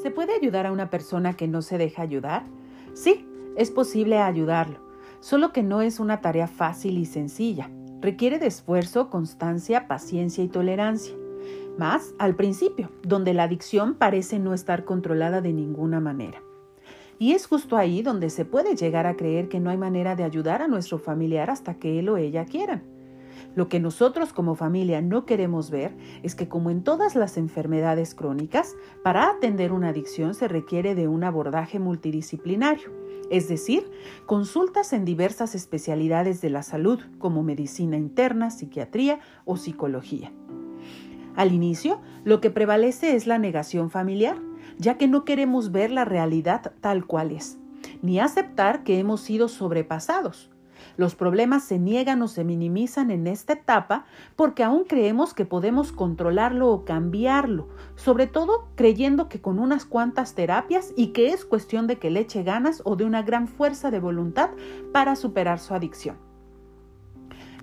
¿Se puede ayudar a una persona que no se deja ayudar? Sí, es posible ayudarlo, solo que no es una tarea fácil y sencilla. Requiere de esfuerzo, constancia, paciencia y tolerancia. Más al principio, donde la adicción parece no estar controlada de ninguna manera. Y es justo ahí donde se puede llegar a creer que no hay manera de ayudar a nuestro familiar hasta que él o ella quieran. Lo que nosotros como familia no queremos ver es que como en todas las enfermedades crónicas, para atender una adicción se requiere de un abordaje multidisciplinario, es decir, consultas en diversas especialidades de la salud como medicina interna, psiquiatría o psicología. Al inicio, lo que prevalece es la negación familiar, ya que no queremos ver la realidad tal cual es, ni aceptar que hemos sido sobrepasados los problemas se niegan o se minimizan en esta etapa porque aún creemos que podemos controlarlo o cambiarlo, sobre todo creyendo que con unas cuantas terapias y que es cuestión de que le eche ganas o de una gran fuerza de voluntad para superar su adicción.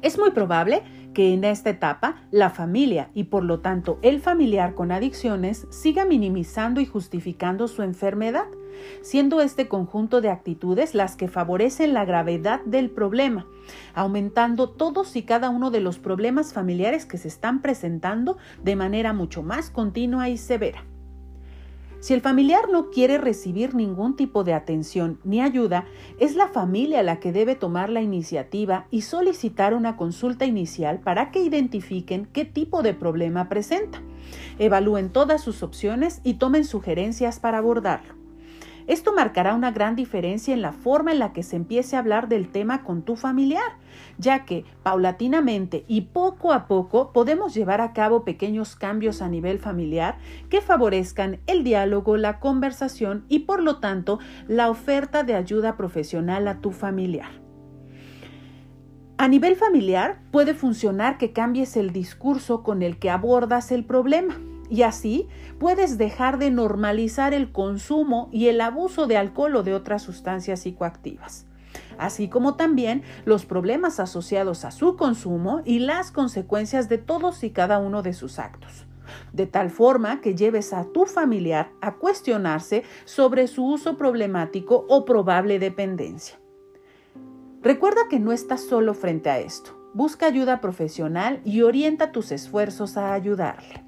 Es muy probable que en esta etapa la familia y por lo tanto el familiar con adicciones siga minimizando y justificando su enfermedad, siendo este conjunto de actitudes las que favorecen la gravedad del problema, aumentando todos y cada uno de los problemas familiares que se están presentando de manera mucho más continua y severa. Si el familiar no quiere recibir ningún tipo de atención ni ayuda, es la familia la que debe tomar la iniciativa y solicitar una consulta inicial para que identifiquen qué tipo de problema presenta, evalúen todas sus opciones y tomen sugerencias para abordarlo. Esto marcará una gran diferencia en la forma en la que se empiece a hablar del tema con tu familiar, ya que paulatinamente y poco a poco podemos llevar a cabo pequeños cambios a nivel familiar que favorezcan el diálogo, la conversación y por lo tanto la oferta de ayuda profesional a tu familiar. A nivel familiar puede funcionar que cambies el discurso con el que abordas el problema. Y así puedes dejar de normalizar el consumo y el abuso de alcohol o de otras sustancias psicoactivas, así como también los problemas asociados a su consumo y las consecuencias de todos y cada uno de sus actos de tal forma que lleves a tu familiar a cuestionarse sobre su uso problemático o probable dependencia. Recuerda que no estás solo frente a esto. Busca ayuda profesional y orienta tus esfuerzos a ayudarle.